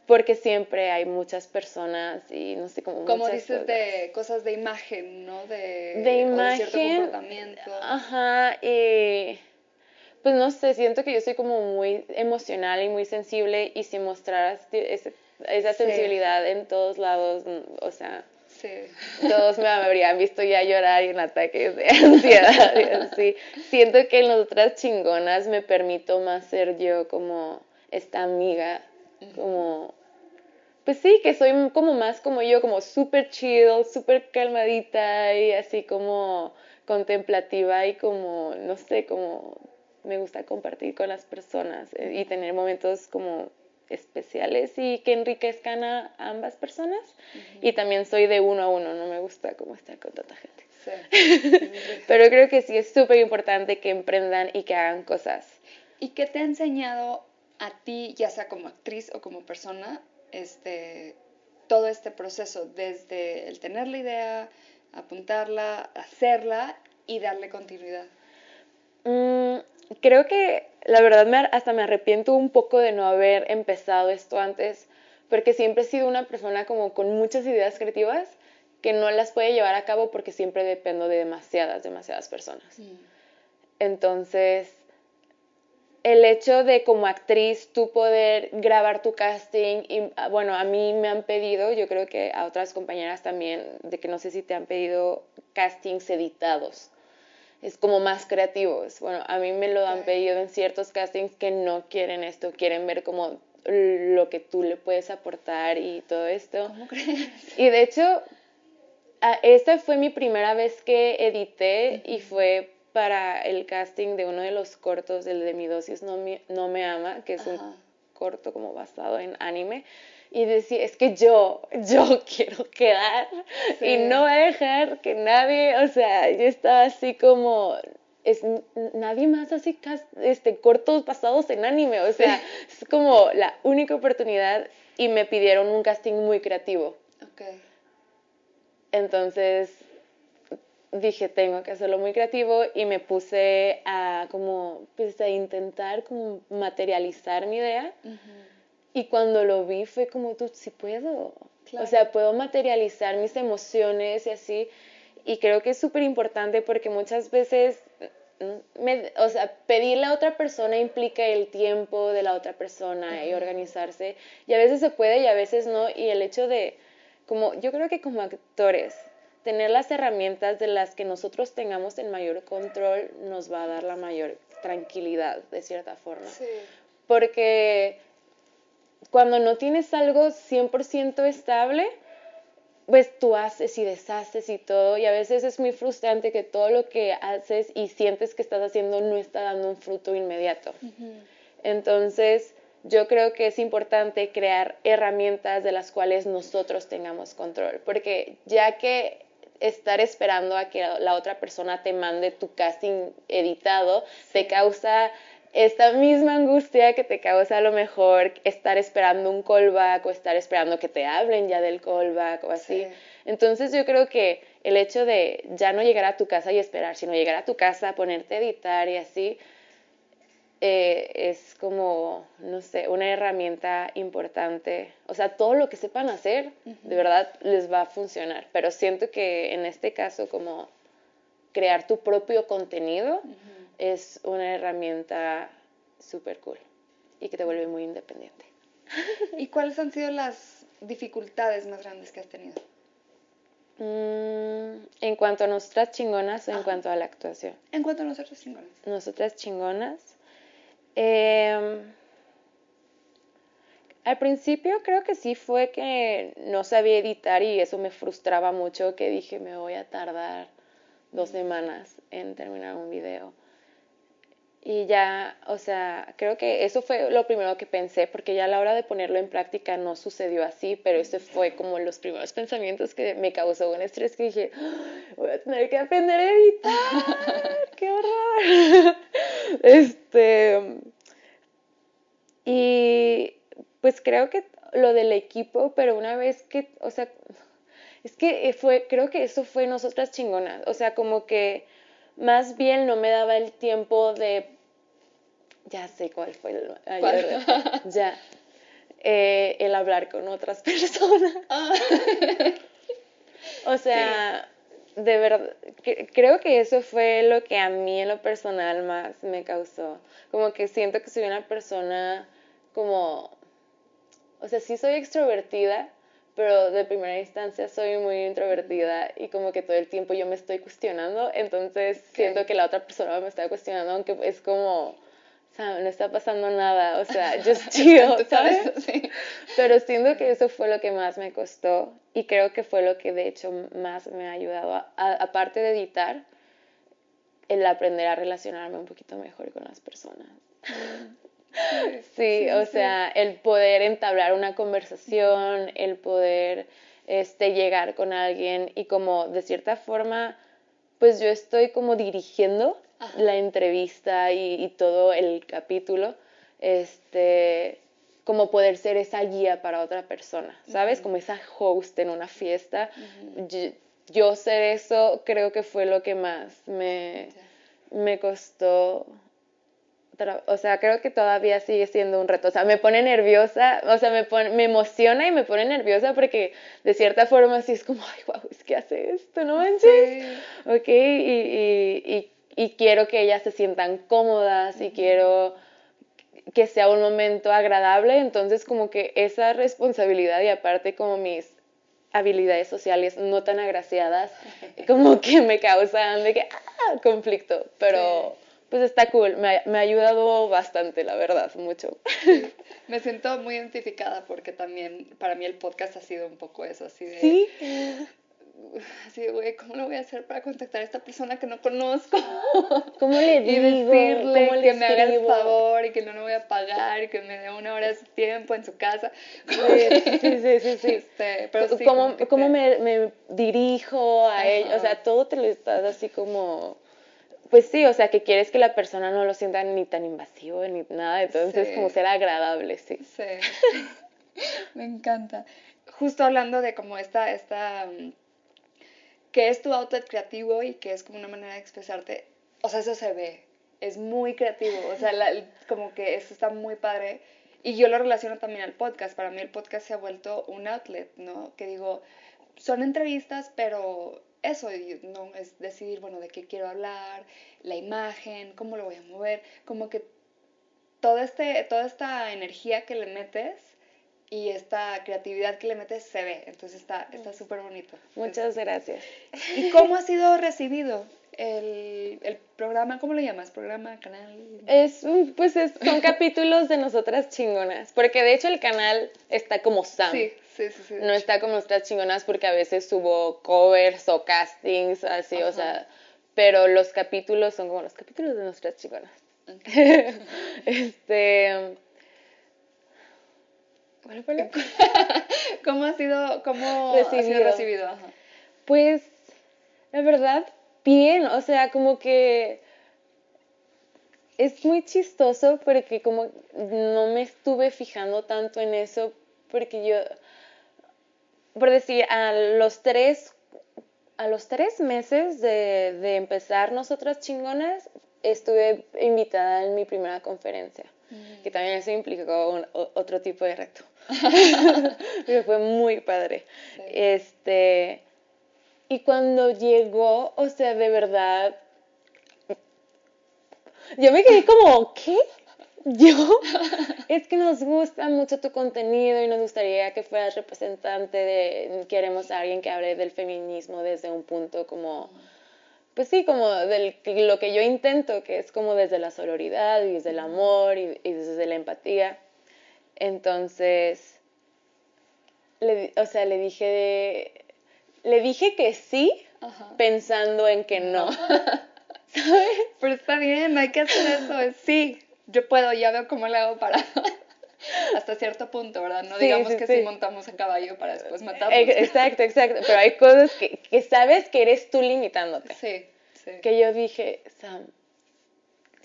porque siempre hay muchas personas y no sé cómo como dices de cosas de imagen no de, de imagen cierto comportamiento. ajá y pues no sé, siento que yo soy como muy emocional y muy sensible y si mostraras esa sensibilidad en todos lados, o sea, todos me habrían visto ya llorar y en ataques de ansiedad. sí. Siento que en las otras chingonas me permito más ser yo como esta amiga, como pues sí, que soy como más como yo, como súper chill, súper calmadita y así como contemplativa y como, no sé, como me gusta compartir con las personas eh, y tener momentos como especiales y que enriquezcan a ambas personas. Y también soy de uno a uno, no me gusta como estar con tanta gente. Pero creo que sí es súper importante que emprendan y que hagan cosas. ¿Y qué te ha enseñado a ti, ya sea como actriz o como persona, este, todo este proceso, desde el tener la idea, apuntarla, hacerla y darle continuidad? Mm, creo que la verdad me, hasta me arrepiento un poco de no haber empezado esto antes, porque siempre he sido una persona como con muchas ideas creativas que no las puede llevar a cabo porque siempre dependo de demasiadas, demasiadas personas. Mm. Entonces, el hecho de como actriz tú poder grabar tu casting, y ah, bueno, a mí me han pedido, yo creo que a otras compañeras también, de que no sé si te han pedido castings editados es como más creativos. Bueno, a mí me lo han pedido en ciertos castings que no quieren esto, quieren ver como lo que tú le puedes aportar y todo esto. ¿Cómo crees? Y de hecho, esta fue mi primera vez que edité y fue para el casting de uno de los cortos, el de Mi dosis no me, no me ama, que es un corto como basado en anime y decir, es que yo, yo quiero quedar y no voy a dejar que nadie, o sea, yo estaba así como, es, nadie más así este, cortos pasados en anime, o sea, es como la única oportunidad y me pidieron un casting muy creativo. Okay. Entonces dije, tengo que hacerlo muy creativo y me puse a como, pues a intentar como materializar mi idea. Y cuando lo vi fue como, tú sí puedo. O sea, puedo materializar mis emociones y así. Y creo que es súper importante porque muchas veces, mm, me, o sea, pedirle a otra persona implica el tiempo de la otra persona y organizarse. Y a veces se puede y a veces no. Y el hecho de, como, yo creo que como actores, tener las herramientas de las que nosotros tengamos el mayor control nos va a dar la mayor tranquilidad, de cierta forma. Sí. Porque cuando no tienes algo 100% estable, pues tú haces y deshaces y todo, y a veces es muy frustrante que todo lo que haces y sientes que estás haciendo no está dando un fruto inmediato. Entonces, yo creo que es importante crear herramientas de las cuales nosotros tengamos control, porque ya que estar esperando a que la otra persona te mande tu casting editado te causa esta misma angustia que te causa a lo mejor estar esperando un callback o estar esperando que te hablen ya del callback o así. Entonces yo creo que el hecho de ya no llegar a tu casa y esperar, sino llegar a tu casa, ponerte a editar y así, eh, es como, no sé, una herramienta importante. O sea, todo lo que sepan hacer, de verdad, les va a funcionar. Pero siento que en este caso, como crear tu propio contenido, es una herramienta súper cool y que te vuelve muy independiente. ¿Y cuáles han sido las dificultades más grandes que has tenido? Mm, en cuanto a nuestras chingonas o en cuanto a la actuación. En cuanto a nosotras chingonas. Nosotras chingonas. Em, al principio creo que sí fue que no sabía editar y eso me frustraba mucho, que dije me voy a tardar dos semanas en terminar un video. Y ya, o sea, creo que eso fue lo primero que pensé, porque ya a la hora de ponerlo en práctica no sucedió así, pero ese fue como los primeros pensamientos que me causó un estrés que dije, voy a tener que aprender a editar, qué horror. este, y pues creo que lo del equipo, pero una vez que, o sea, es que fue, creo que eso fue nosotras chingonas, o sea, como que más bien no me daba el tiempo de, ya sé cuál fue el, ya, eh, el hablar con otras personas. Ah. o sea, de verdad, creo que eso fue lo que a mí en lo personal más me causó. Como que siento que soy una persona como, o sea, sí soy extrovertida, pero de primera instancia soy muy introvertida y como que todo el tiempo yo me estoy cuestionando, entonces siento que la otra persona me está cuestionando, aunque es como, no está pasando nada, o sea, just chill, ¿sabes? Sí. Pero siento que eso fue lo que más me costó y creo que fue lo que de hecho más me ha ayudado, aparte de editar, el aprender a relacionarme un poquito mejor con las personas. Sí, o sea, el poder entablar una conversación, el poder este, llegar con alguien y como de cierta forma, pues yo estoy como dirigiendo la entrevista y, todo el capítulo, este, como poder ser esa guía para otra persona, ¿sabes? Como esa host en una fiesta. yo, ser eso creo que fue lo que más me, me costó o sea, creo que todavía sigue siendo un reto. O sea, me pone nerviosa, o sea, me, pone, me emociona y me pone nerviosa porque de cierta forma sí es como, ay, wow, es que hace esto, ¿no manches? Sí. Ok, y, y, y, quiero que ellas se sientan cómodas y quiero que sea un momento agradable. Entonces, como que esa responsabilidad y aparte como mis habilidades sociales no tan agraciadas, como que me causan de que, ah, conflicto, pero pues está cool, me ha, ayudado bastante, la verdad, mucho. Me siento muy identificada porque también para mí el podcast ha sido un poco eso, así de... Sí. Así de, güey, ¿cómo lo voy a hacer para contactar a esta persona que no conozco? ¿Cómo le digo? Y decirle que me haga el favor y que no lo voy a pagar y que me dé una hora de su tiempo en su casa. Sí, sí, sí, sí. Este, pero ¿Cómo, cómo me, me, dirijo a él? O sea, todo te lo estás así como pues sí, o sea, que quieres que la persona no lo sienta ni tan invasivo ni nada, entonces como ser agradable, sí. Sí. Me encanta. Justo hablando de como esta, esta, mm, que es tu outlet creativo y que es como una manera de expresarte, o sea, eso se ve, es muy creativo, o sea, como que eso está muy padre. Y yo lo relaciono también al podcast. Para mí el podcast se ha vuelto un outlet, ¿no? Que digo, son entrevistas, pero eso, no es decidir, bueno, de qué quiero hablar, la imagen, cómo lo voy a mover, como que toda, este, toda esta energía que le metes y esta creatividad que le metes se ve, entonces está súper bonito. Muchas gracias. ¿Y cómo ha sido recibido el, el, programa? ¿Cómo lo llamas? ¿Programa, canal? Es, pues son capítulos de nosotras chingonas, porque de hecho el canal está como Sam. Sí, Sí, sí, sí. No está como nuestras chingonas porque a veces subo covers o castings, así, o sea, pero los capítulos son como los capítulos de nuestras chingonas. este. ¿Cómo ha sido, cómo recibido. Ha sido recibido? Pues, la verdad, bien, o sea, como que es muy chistoso porque como no me estuve fijando tanto en eso porque yo por decir, a los tres, a los tres meses de, de empezar Nosotras Chingonas, estuve invitada en mi primera conferencia, mm. que también eso implicó otro tipo de reto. Pero fue muy padre. Este, y cuando llegó, o sea, de verdad, yo me quedé como, ¿qué? Yo, es que nos gusta mucho tu contenido y nos gustaría que fueras representante de, queremos a alguien que hable del feminismo desde un punto como, pues sí, como de lo que yo intento, que es como desde la sororidad y desde el amor y, desde la empatía. Entonces, le, o sea, le dije, le dije que sí, pensando en que no. ¿Sabes? Pero está bien, hay que hacer eso, sí yo puedo, ya veo cómo le hago para hasta cierto punto, ¿verdad? No digamos que sí. montamos a caballo para después matarnos. Exacto, exacto, pero hay cosas que, que sabes que eres tú limitándote. Sí, sí. Que yo dije, Sam,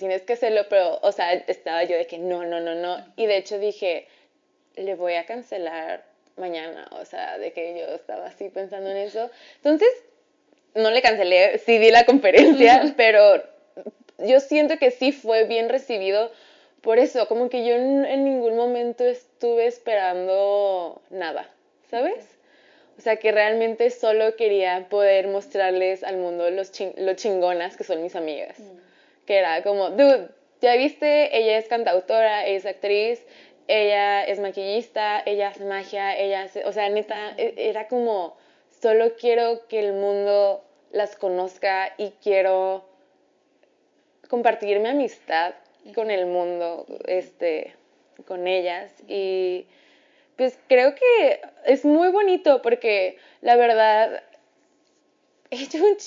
tienes que hacerlo, pero, o sea, estaba yo de que no, no, no, no. Y de hecho dije, le voy a cancelar mañana, o sea, de que yo estaba así pensando en eso. Entonces, no le cancelé, sí di la conferencia, pero yo siento que sí fue bien recibido por eso, como que yo en, ningún momento estuve esperando nada, ¿sabes? O sea, que realmente solo quería poder mostrarles al mundo los lo chingonas que son mis amigas. Mm. Que era como, dude, ya viste, ella es cantautora, es actriz, ella es maquillista, ella hace magia, ella hace, o sea, neta, e, era como, solo quiero que el mundo las conozca y quiero compartir mi amistad con el mundo, este, con ellas. Y pues creo que es muy bonito porque la verdad he hecho un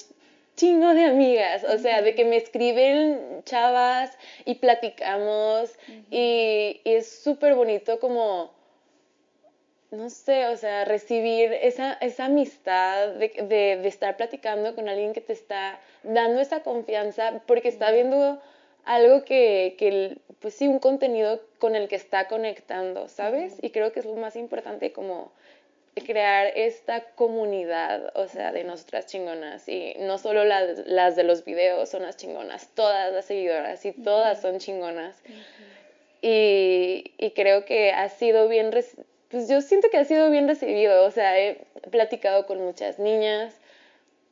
chingo de amigas, o sea, de que me escriben chavas y platicamos y, es súper bonito como, no sé, o sea, recibir esa, esa amistad de, de, estar platicando con alguien que te está dando esa confianza porque está viendo algo que, que, pues sí, un contenido con el que está conectando, ¿sabes? Y creo que es lo más importante como crear esta comunidad, o sea, de nosotras chingonas. Y no solo las, las de los videos son las chingonas, todas las seguidoras y todas son chingonas. y, y, creo que ha sido bien, pues yo siento que ha sido bien recibido, o sea, he platicado con muchas niñas,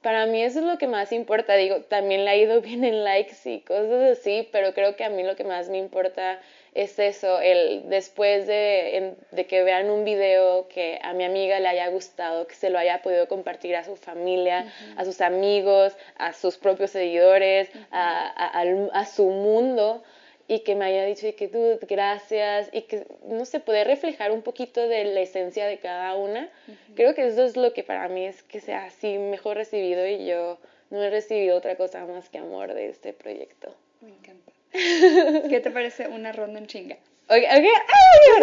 para mí eso es lo que más importa. Digo, también le ha ido bien en likes y cosas así, pero creo que a mí lo que más me importa es eso, el después de, de, que vean un video que a mi amiga le haya gustado, que se lo haya podido compartir a su familia, a sus amigos, a sus propios seguidores, a, a, a, su mundo y que me haya dicho que tú, gracias, y que, no sé, poder reflejar un poquito de la esencia de cada una. Creo que eso es lo que para mí es que sea así mejor recibido y yo no he recibido otra cosa más que amor de este proyecto. Me encanta. ¿Qué te parece una ronda en chinga? Ok, ok,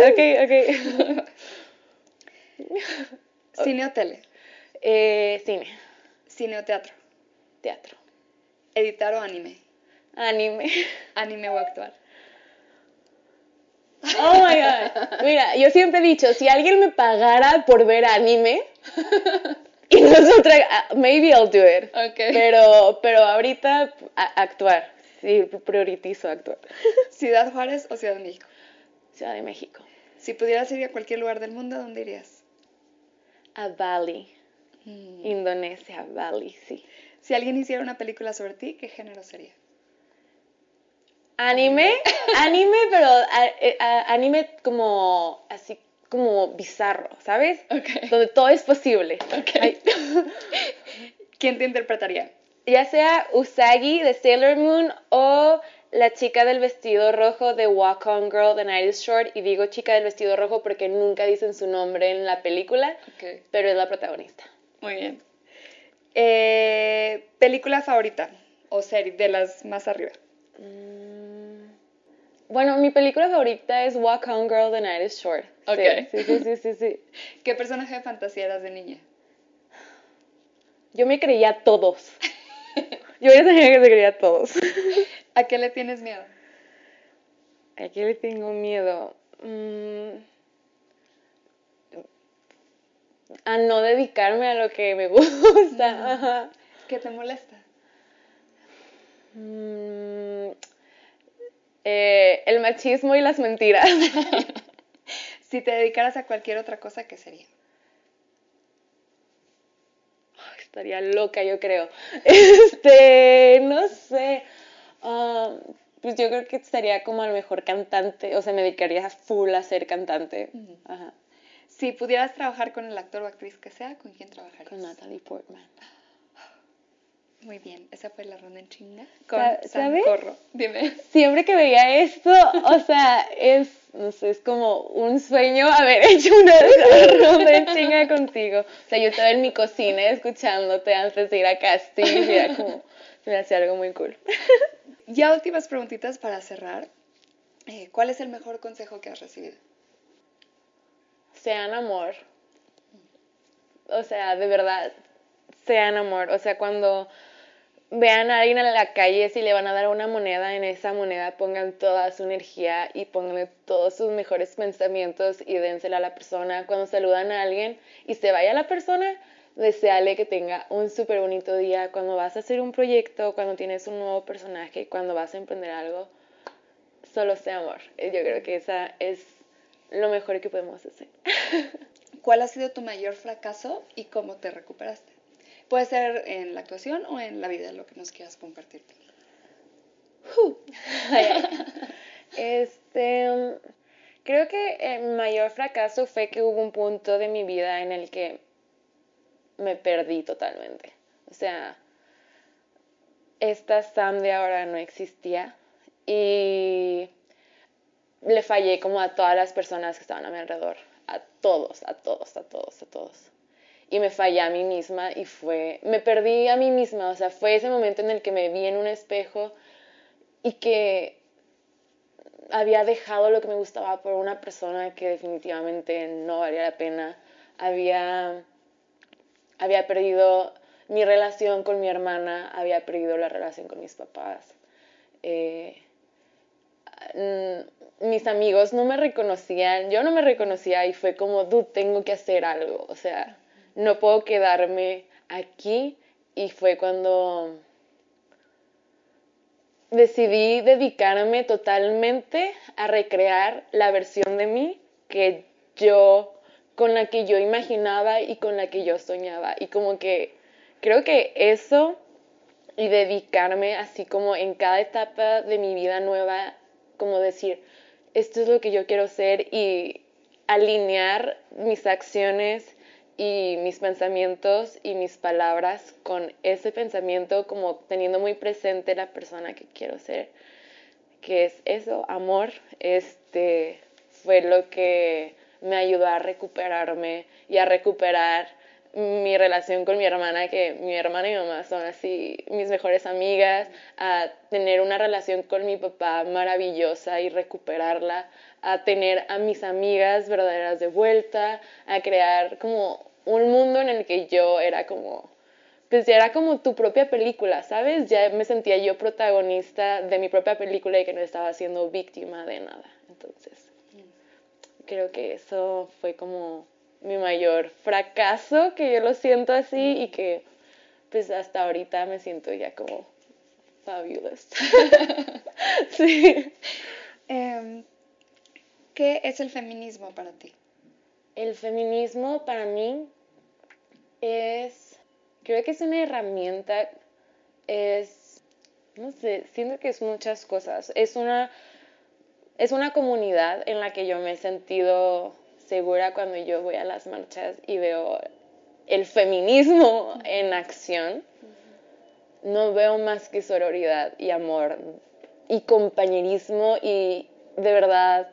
ok, ok. ¿Cine o tele? Eh, cine. ¿Cine o teatro? Teatro. ¿Editar o anime? Anime. Anime o actual. Oh my god. Mira, yo siempre he dicho, si alguien me pagara por ver anime y nosotros, ah, maybe I'll do it. Okay. Pero, pero ahorita actuar. Sí, prioritizo actuar. ¿Ciudad Juárez o Ciudad de México? Ciudad de México. Si pudieras ir a cualquier lugar del mundo, ¿dónde irías? A Bali. Mm. Indonesia, Bali, sí. Si alguien hiciera una película sobre ti, ¿qué género sería? Anime, anime, pero eh, anime como así como bizarro, ¿sabes? Okay. Donde todo es posible. Okay. ¿Quién te interpretaría? Ya sea Usagi de Sailor Moon o la chica del vestido rojo de Walk On Girl de Night is Short. Y digo chica del vestido rojo porque nunca dicen su nombre en la película, okay. pero es la protagonista. Muy bien. Eh, ¿Película favorita o serie de las más arriba? Mm. Bueno, mi película favorita es Walk On Girl, The Night is Short. Ok. Sí, sí, sí, sí, sí. ¿Qué personaje de fantasía eras de niña? Yo me creía todos. Yo era niña que se creía todos. ¿A qué le tienes miedo? ¿A qué le tengo miedo? Mm. A no dedicarme a lo que me gusta. ¿Qué te molesta? Mm, eh, el machismo y las mentiras. si te dedicaras a cualquier otra cosa, ¿qué sería? Estaría loca, yo creo. Este, no sé. Um, pues yo creo que estaría como el mejor cantante, o sea, me dedicaría full a ser cantante. Si pudieras trabajar con el actor o actriz que sea, ¿con quién trabajarías? Con Natalie Portman. Muy bien, esa fue la ronda en chinga con ¿sabes? Corro. Dime. Siempre que veía esto, o sea, es, no sé, es como un sueño haber hecho una ronda en chinga contigo. O sea, yo estaba en mi cocina escuchándote antes de ir a casting y era como, me hacía algo muy cool. Ya últimas preguntitas para cerrar. Eh, ¿Cuál es el mejor consejo que has recibido? Sean amor. O sea, de verdad, sean amor. O sea, cuando vean a alguien en la calle, si le van a dar una moneda, en esa moneda pongan toda su energía y pongan todos sus mejores pensamientos y dénsela a la persona. Cuando saludan a alguien y se vaya la persona, deseale que tenga un súper bonito día. Cuando vas a hacer un proyecto, cuando tienes un nuevo personaje, cuando vas a emprender algo, solo sea amor. Yo creo que esa es lo mejor que podemos hacer. ¿Cuál ha sido tu mayor fracaso y cómo te recuperaste? Puede ser en la actuación o en la vida, lo que nos quieras compartir. este, creo que el mayor fracaso fue que hubo un punto de mi vida en el que me perdí totalmente. O sea, esta Sam de ahora no existía y le fallé como a todas las personas que estaban a mi alrededor, a todos, a todos, a todos, a todos y me fallé a mí misma y fue, me perdí a mí misma, o sea, fue ese momento en el que me vi en un espejo y que había dejado lo que me gustaba por una persona que definitivamente no valía la pena, había, había perdido mi relación con mi hermana, había perdido la relación con mis papás. Eh, mm, mis amigos no me reconocían, yo no me reconocía y fue como, dude, tengo que hacer algo, o sea, no puedo quedarme aquí. Y fue cuando decidí dedicarme totalmente a recrear la versión de mí que yo con la que yo imaginaba y con la que yo soñaba. Y como que creo que eso y dedicarme así como en cada etapa de mi vida nueva como decir esto es lo que yo quiero ser y alinear mis acciones y mis pensamientos y mis palabras con ese pensamiento como teniendo muy presente la persona que quiero ser, que es eso, amor, este fue lo que me ayudó a recuperarme y a recuperar mi relación con mi hermana, que mi hermana y mi mamá son así mis mejores amigas, a tener una relación con mi papá maravillosa y recuperarla, a tener a mis amigas verdaderas de vuelta, a crear como un mundo en el que yo era como, pues ya era como tu propia película, ¿sabes? Ya me sentía yo protagonista de mi propia película y que no estaba siendo víctima de nada. Entonces, creo que eso fue como mi mayor fracaso, que yo lo siento así y que pues hasta ahorita me siento ya como fabulous. sí. Em, ¿Qué es el feminismo para ti? El feminismo para mí es, creo que es una herramienta, es, no sé, siento que es muchas cosas. Es una, es una comunidad en la que yo me he sentido segura cuando yo voy a las marchas y veo el feminismo en acción. No veo más que sororidad y amor y compañerismo y de verdad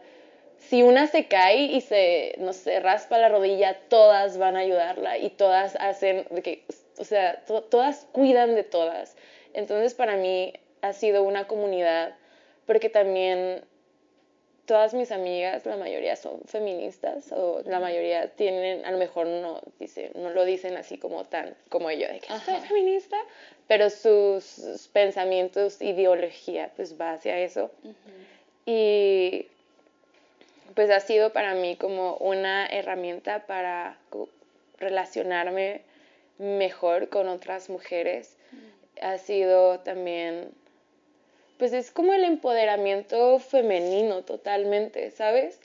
si una se cae y se, no sé, raspa la rodilla, todas van a ayudarla y todas hacen, que, o sea, todas cuidan de todas. Entonces para mí ha sido una comunidad porque también todas mis amigas, la mayoría son feministas o la mayoría tienen, a lo mejor no, dice, no lo dicen así como tan como yo, de que soy feminista, pero sus, pensamientos, ideología, pues va hacia eso. Y pues ha sido para mí como una herramienta para relacionarme mejor con otras mujeres. Ha sido también, pues es como el empoderamiento femenino totalmente, ¿sabes?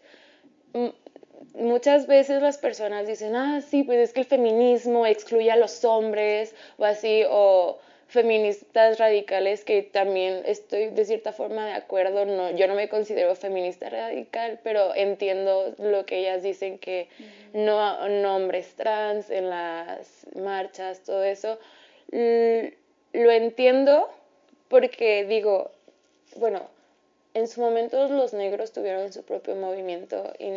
muchas veces las personas dicen, ah, sí, pues es que el feminismo excluye a los hombres o así, o feministas radicales que también estoy de cierta forma de acuerdo, no, yo no me considero feminista radical, pero entiendo lo que ellas dicen que no nombres trans en las marchas, todo eso. lo entiendo porque digo, bueno, en su momento los negros tuvieron su propio movimiento y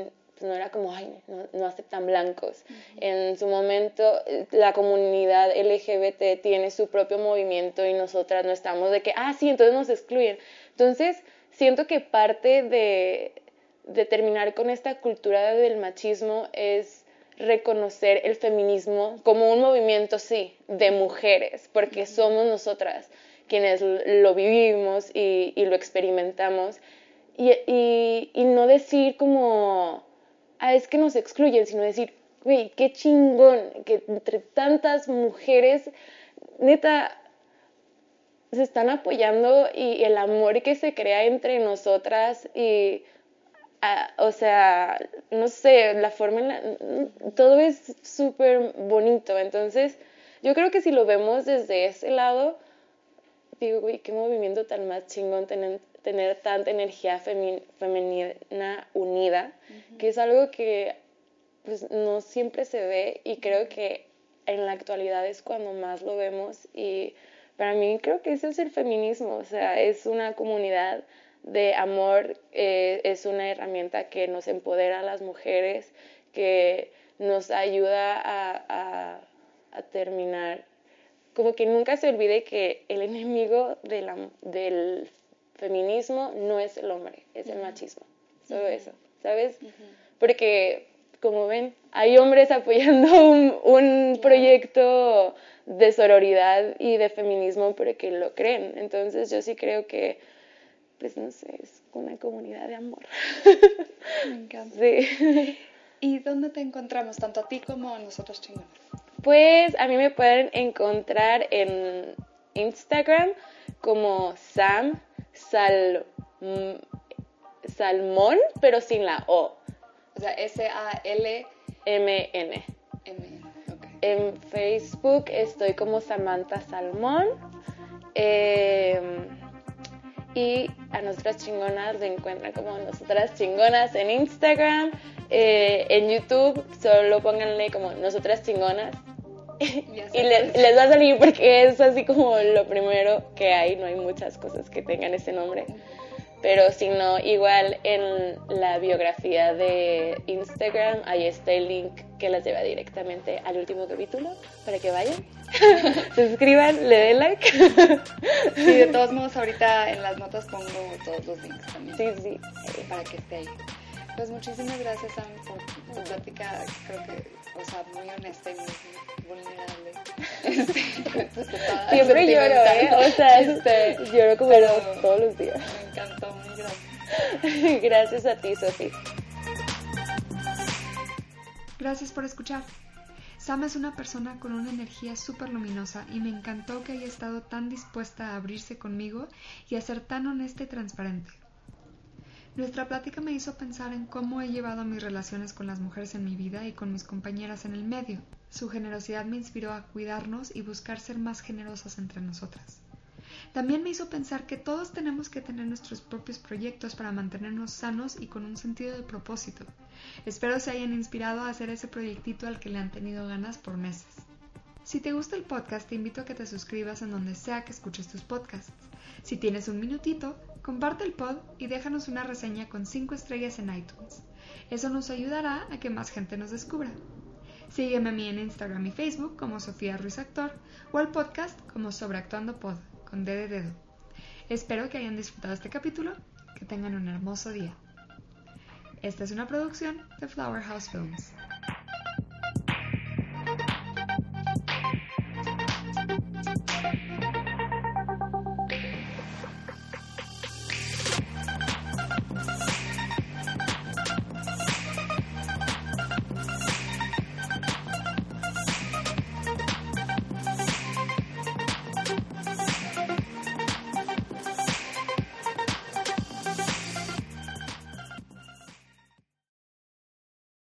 no era como, ay, no, aceptan blancos. En su momento, la comunidad LGBT tiene su propio movimiento y nosotras no estamos de que, ah, sí, entonces nos excluyen. Entonces, siento que parte de, de terminar con esta cultura del machismo es reconocer el feminismo como un movimiento, sí, de mujeres, porque somos nosotras quienes lo vivimos y, lo experimentamos, y, no decir como, ah, es que nos excluyen, sino decir, güey, qué chingón que entre tantas mujeres, neta, se están apoyando y el amor que se crea entre nosotras y o sea, no sé, la forma, todo es súper bonito. Entonces, yo creo que si lo vemos desde ese lado, digo, güey, qué movimiento tan más chingón tener, tener tanta energía femenina unida, que es algo que pues, no siempre se ve y creo que en la actualidad es cuando más lo vemos y para mí creo que ese es el feminismo, o sea, es una comunidad de amor eh, es una herramienta que nos empodera a las mujeres, que nos ayuda a, terminar. Como que nunca se olvide que el enemigo del feminismo no es el hombre, es el machismo. Solo eso, ¿sabes? Porque, como ven, hay hombres apoyando un, un proyecto de sororidad y de feminismo porque lo creen. Entonces yo sí creo que pues no sé, es una comunidad de amor. Me encanta. Sí. ¿Y dónde te encontramos, tanto a ti como a nosotros chingones? Pues a mí me pueden encontrar en Instagram como Sam Sal, Salmón, pero sin la O. O sea, S-A-L-M-N. M, En Facebook estoy como Samantha Salmón. Eh, y a nosotras chingonas lo encuentran como nosotras chingonas en Instagram, eh, en YouTube solo pónganle como nosotras chingonas y les va a salir porque es así como lo primero que hay, no hay muchas cosas que tengan ese nombre pero si no, igual en la biografía de Instagram, ahí está el link que las lleva directamente al último capítulo para que vayan, se suscriban, le den like. Sí, de todos modos, ahorita en las notas pongo todos los links también. Sí, sí. Para que esté ahí. Pues muchísimas gracias, Sam, por tu plática, creo que, o sea, muy honesta y muy vulnerable. Este, Siempre lloro, ¿eh? O sea, este, lloro como todos los días. Me encantó, muy gracias. gracias a ti, Sofi. Gracias por escuchar. Sam es una persona con una energía súper luminosa y me encantó que haya estado tan dispuesta a abrirse conmigo y a ser tan honesta y transparente. Nuestra plática me hizo pensar en cómo he llevado mis relaciones con las mujeres en mi vida y con mis compañeras en el medio. Su generosidad me inspiró a cuidarnos y buscar ser más generosas entre nosotras. También me hizo pensar que todos tenemos que tener nuestros propios proyectos para mantenernos sanos y con un sentido de propósito. Espero se hayan inspirado a hacer ese proyectito al que le han tenido ganas por meses. Si te gusta el podcast, te invito a que te suscribas en donde sea que escuches tus podcasts. Si tienes un minutito, Comparte el pod y déjanos una reseña con 5 estrellas en iTunes. Eso nos ayudará a que más gente nos descubra. Sígueme a mí en Instagram y Facebook como Sofía Ruiz Actor o al podcast como Sobreactuando Pod con D de dedo. Espero que hayan disfrutado este capítulo, que tengan un hermoso día. Esta es una producción de Flower House Films.